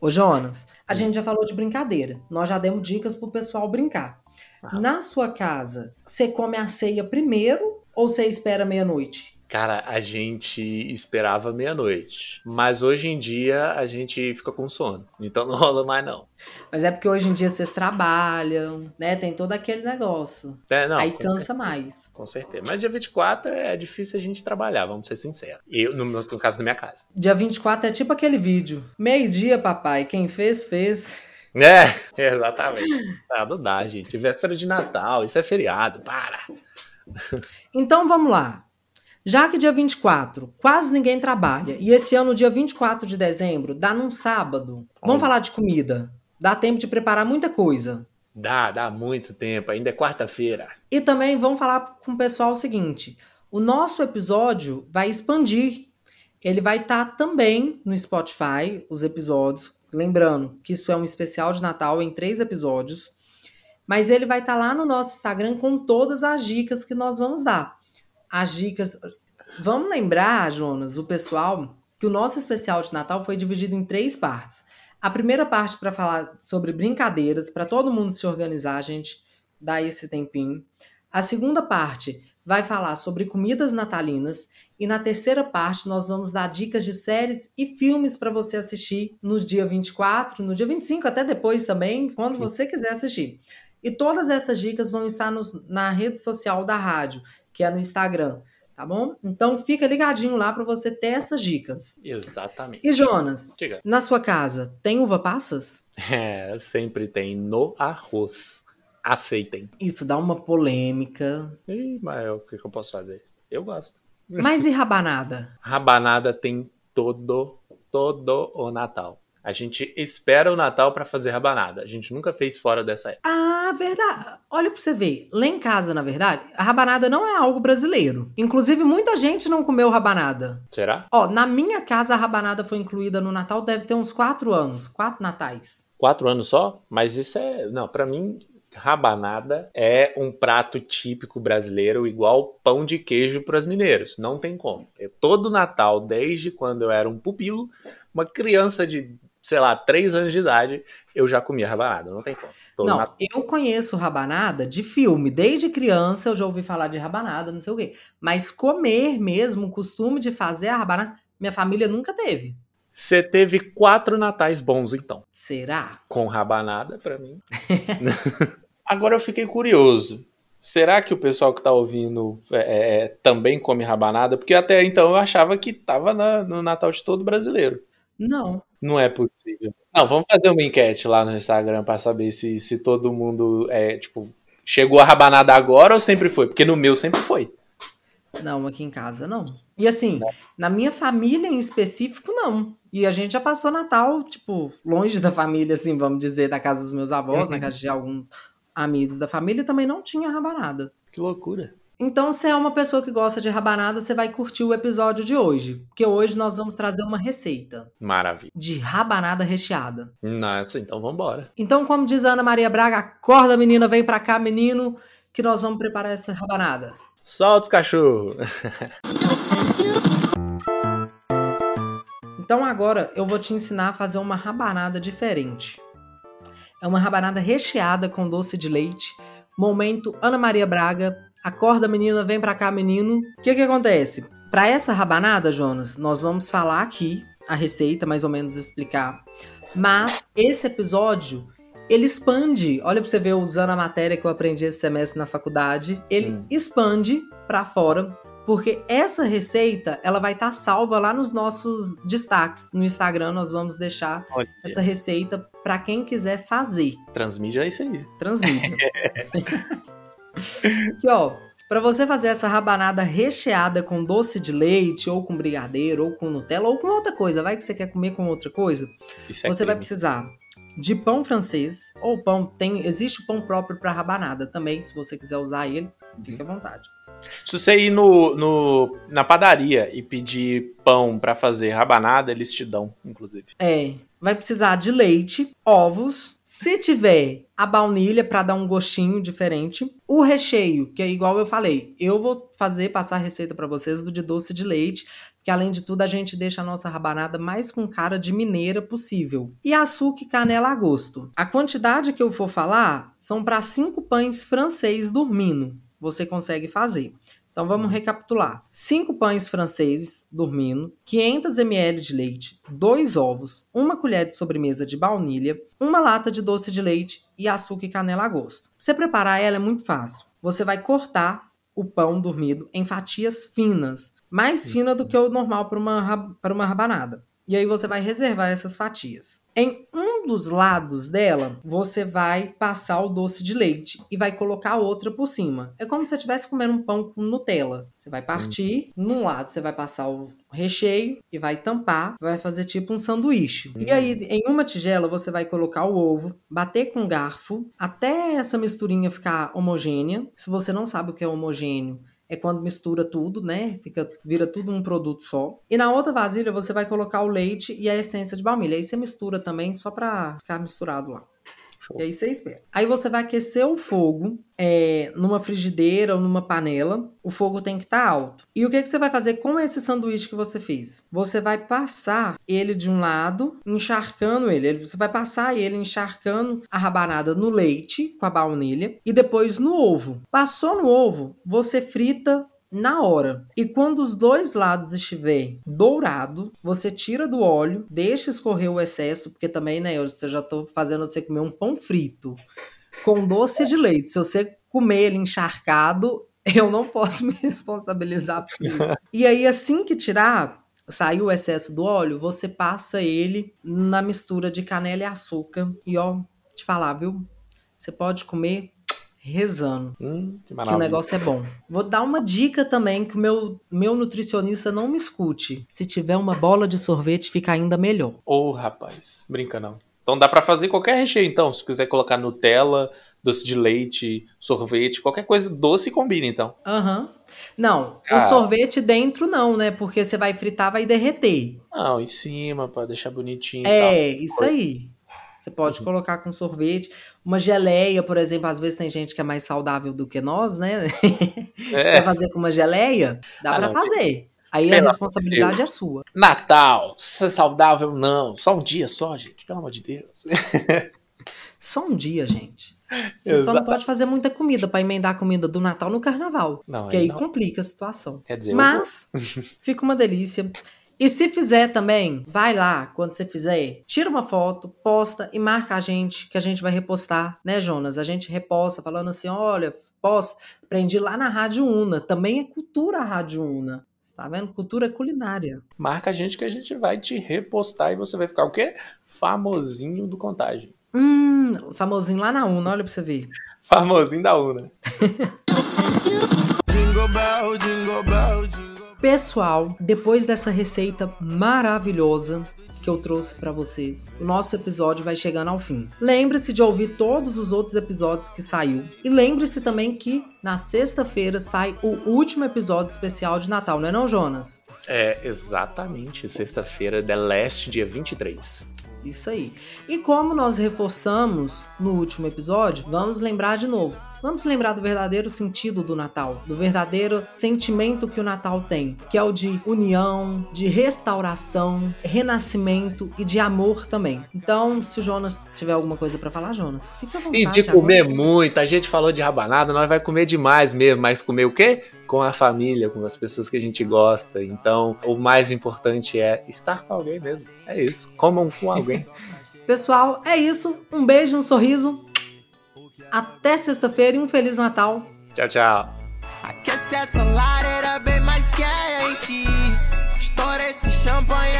Ô, Jonas, a gente já falou de brincadeira. Nós já demos dicas pro pessoal brincar. Ah. Na sua casa, você come a ceia primeiro ou você espera meia-noite? Cara, a gente esperava meia-noite. Mas hoje em dia a gente fica com sono. Então não rola mais, não. Mas é porque hoje em dia vocês trabalham, né? Tem todo aquele negócio. É, não, Aí cansa certeza, mais. Com certeza. Mas dia 24 é difícil a gente trabalhar, vamos ser sinceros. Eu, no, no caso da minha casa. Dia 24 é tipo aquele vídeo. Meio-dia, papai. Quem fez, fez. É, exatamente. Ah, não dá, gente. Véspera de Natal, isso é feriado, para. Então vamos lá. Já que dia 24 quase ninguém trabalha, e esse ano, dia 24 de dezembro, dá num sábado. Vamos falar de comida. Dá tempo de preparar muita coisa. Dá, dá muito tempo, ainda é quarta-feira. E também vamos falar com o pessoal o seguinte: o nosso episódio vai expandir. Ele vai estar também no Spotify, os episódios. Lembrando que isso é um especial de Natal em três episódios. Mas ele vai estar lá no nosso Instagram com todas as dicas que nós vamos dar. As dicas. Vamos lembrar, Jonas, o pessoal, que o nosso especial de Natal foi dividido em três partes. A primeira parte para falar sobre brincadeiras, para todo mundo se organizar, a gente dá esse tempinho. A segunda parte vai falar sobre comidas natalinas. E na terceira parte, nós vamos dar dicas de séries e filmes para você assistir no dia 24, no dia 25, até depois também, quando você quiser assistir. E todas essas dicas vão estar nos- na rede social da rádio, que é no Instagram, tá bom? Então fica ligadinho lá para você ter essas dicas. Exatamente. E Jonas, Diga. na sua casa, tem uva passas? É, sempre tem no arroz. Aceitem. Isso dá uma polêmica. Ih, mas o que, que eu posso fazer? Eu gosto. Mas e rabanada? Rabanada tem todo, todo o Natal. A gente espera o Natal pra fazer rabanada. A gente nunca fez fora dessa época. Ah, verdade. Olha pra você ver. Lá em casa, na verdade, a rabanada não é algo brasileiro. Inclusive, muita gente não comeu rabanada. Será? Ó, na minha casa, a rabanada foi incluída no Natal, deve ter uns quatro anos. Quatro natais. Quatro anos só? Mas isso é. Não, pra mim, rabanada é um prato típico brasileiro, igual pão de queijo pros mineiros. Não tem como. É todo Natal, desde quando eu era um pupilo, uma criança de, sei lá, três anos de idade, eu já comia rabanada. Não tem como. Todo não, Natal. eu conheço rabanada de filme. Desde criança eu já ouvi falar de rabanada, não sei o quê. Mas comer mesmo, o costume de fazer a rabanada, minha família nunca teve. Você teve quatro natais bons, então. Será? Com rabanada, pra mim. Agora eu fiquei curioso. Será que o pessoal que tá ouvindo é, é, também come rabanada? Porque até então eu achava que tava na- no Natal de todo brasileiro. Não. Não é possível. Não, vamos fazer uma enquete lá no Instagram pra saber se, se todo mundo é, tipo, chegou a rabanada agora ou sempre foi? Porque no meu sempre foi. Não, aqui em casa não. E assim, na minha família em específico, não. E a gente já passou Natal, tipo, longe da família, assim, vamos dizer, da casa dos meus avós, na casa de alguns amigos da família, também não tinha rabanada. Que loucura. Então, se é uma pessoa que gosta de rabanada, você vai curtir o episódio de hoje. Porque hoje nós vamos trazer uma receita Maravilha. de rabanada recheada. Nossa, então vambora. Então, como diz a Ana Maria Braga, acorda menina, vem pra cá, menino, que nós vamos preparar essa rabanada. Solta os cachorros. Então agora eu vou te ensinar a fazer uma rabanada diferente. É uma rabanada recheada com doce de leite. Momento Ana Maria Braga. Acorda menina, vem pra cá menino. O que que acontece? Para essa rabanada, Jonas, nós vamos falar aqui a receita, mais ou menos explicar. Mas esse episódio ele expande. Olha pra você ver usando a matéria que eu aprendi esse semestre na faculdade. Ele Hum. expande pra fora porque essa receita, ela vai estar salva lá nos nossos destaques. No Instagram nós vamos deixar Olha, essa receita para quem quiser fazer. transmídia é isso aí. Transmídia. Aqui, ó. Pra você fazer essa rabanada recheada com doce de leite, ou com brigadeiro, ou com Nutella, ou com outra coisa, vai que você quer comer com outra coisa, Isso é você vai precisar de pão francês, ou pão, tem, existe pão próprio para rabanada também, se você quiser usar ele, fique à vontade. Se você ir no, no- na padaria e pedir pão pra fazer rabanada, eles te dão, inclusive. É, vai precisar de leite, ovos, se tiver a baunilha para dar um gostinho diferente, o recheio, que é igual eu falei, eu vou fazer passar a receita para vocês do de doce de leite, que além de tudo a gente deixa a nossa rabanada mais com cara de mineira possível. E açúcar e canela a gosto. A quantidade que eu for falar são para cinco pães francês dormindo. Você consegue fazer. Então vamos recapitular: 5 pães franceses dormindo, 500 ml de leite, 2 ovos, uma colher de sobremesa de baunilha, uma lata de doce de leite e açúcar e canela a gosto. Você preparar ela é muito fácil. Você vai cortar o pão dormido em fatias finas, mais fina do que o normal para uma, para uma rabanada. E aí você vai reservar essas fatias. Em um dos lados dela, você vai passar o doce de leite e vai colocar outra por cima. É como se você estivesse comendo um pão com Nutella. Você vai partir, hum. num lado você vai passar o recheio e vai tampar, vai fazer tipo um sanduíche. Hum. E aí, em uma tigela, você vai colocar o ovo, bater com garfo até essa misturinha ficar homogênea. Se você não sabe o que é homogêneo, é quando mistura tudo, né? Fica, vira tudo um produto só. E na outra vasilha você vai colocar o leite e a essência de baunilha. Aí você mistura também só pra ficar misturado lá. Show. E aí você espera. Aí você vai aquecer o fogo é, numa frigideira ou numa panela. O fogo tem que estar tá alto. E o que, que você vai fazer com esse sanduíche que você fez? Você vai passar ele de um lado, encharcando ele. Você vai passar ele encharcando a rabanada no leite com a baunilha e depois no ovo. Passou no ovo, você frita na hora. E quando os dois lados estiver dourado, você tira do óleo, deixa escorrer o excesso, porque também, né, eu já tô fazendo você comer um pão frito com doce de leite. Se você comer ele encharcado, eu não posso me responsabilizar por isso. e aí, assim que tirar, saiu o excesso do óleo, você passa ele na mistura de canela e açúcar. E ó, te falar, viu? Você pode comer rezando hum, que, que, o negócio é bom. Vou dar uma dica também que o meu, meu nutricionista não me escute. Se tiver uma bola de sorvete, fica ainda melhor. Ô, oh, rapaz, brinca não. Então dá para fazer qualquer recheio, então. Se quiser colocar Nutella, doce de leite, sorvete, qualquer coisa doce combina, então. Aham. Uhum. Não, ah. o sorvete dentro não, né? Porque você vai fritar, vai derreter. Não, em cima, para deixar bonitinho. É, isso aí. Você pode uhum. colocar com sorvete. Uma geleia, por exemplo, às vezes tem gente que é mais saudável do que nós, né? É. Quer fazer com uma geleia? Dá ah, para fazer. Aí Pelo a responsabilidade é sua. Natal, saudável não. Só um dia só, gente. Pelo amor de Deus. só um dia, gente. Você Exato. só não pode fazer muita comida para emendar a comida do Natal no carnaval. Não, que aí, aí não. complica a situação. Quer dizer, Mas fica uma delícia. E se fizer também, vai lá, quando você fizer, tira uma foto, posta e marca a gente, que a gente vai repostar, né, Jonas? A gente reposta falando assim: olha, posta, aprendi lá na Rádio Una. Também é cultura a Rádio Una. Tá vendo? Cultura culinária. Marca a gente que a gente vai te repostar e você vai ficar o quê? Famosinho do Contagem. Hum, famosinho lá na Una, olha pra você ver. Famosinho da Una. Pessoal, depois dessa receita maravilhosa que eu trouxe para vocês, o nosso episódio vai chegando ao fim. Lembre-se de ouvir todos os outros episódios que saiu. E lembre-se também que na sexta-feira sai o último episódio especial de Natal, não é não, Jonas? É, exatamente. Sexta-feira, The Last, dia 23. Isso aí. E como nós reforçamos no último episódio, vamos lembrar de novo Vamos lembrar do verdadeiro sentido do Natal, do verdadeiro sentimento que o Natal tem, que é o de união, de restauração, renascimento e de amor também. Então, se o Jonas tiver alguma coisa para falar, Jonas, fica à vontade. E de comer agora. muito. A gente falou de rabanada, nós vai comer demais mesmo, mas comer o quê? Com a família, com as pessoas que a gente gosta. Então, o mais importante é estar com alguém mesmo. É isso. Comam com alguém. Pessoal, é isso. Um beijo, um sorriso. Até sexta-feira e um Feliz Natal. Tchau, tchau. Aquece essa lareira bem mais quente. Estoura esse champanhe.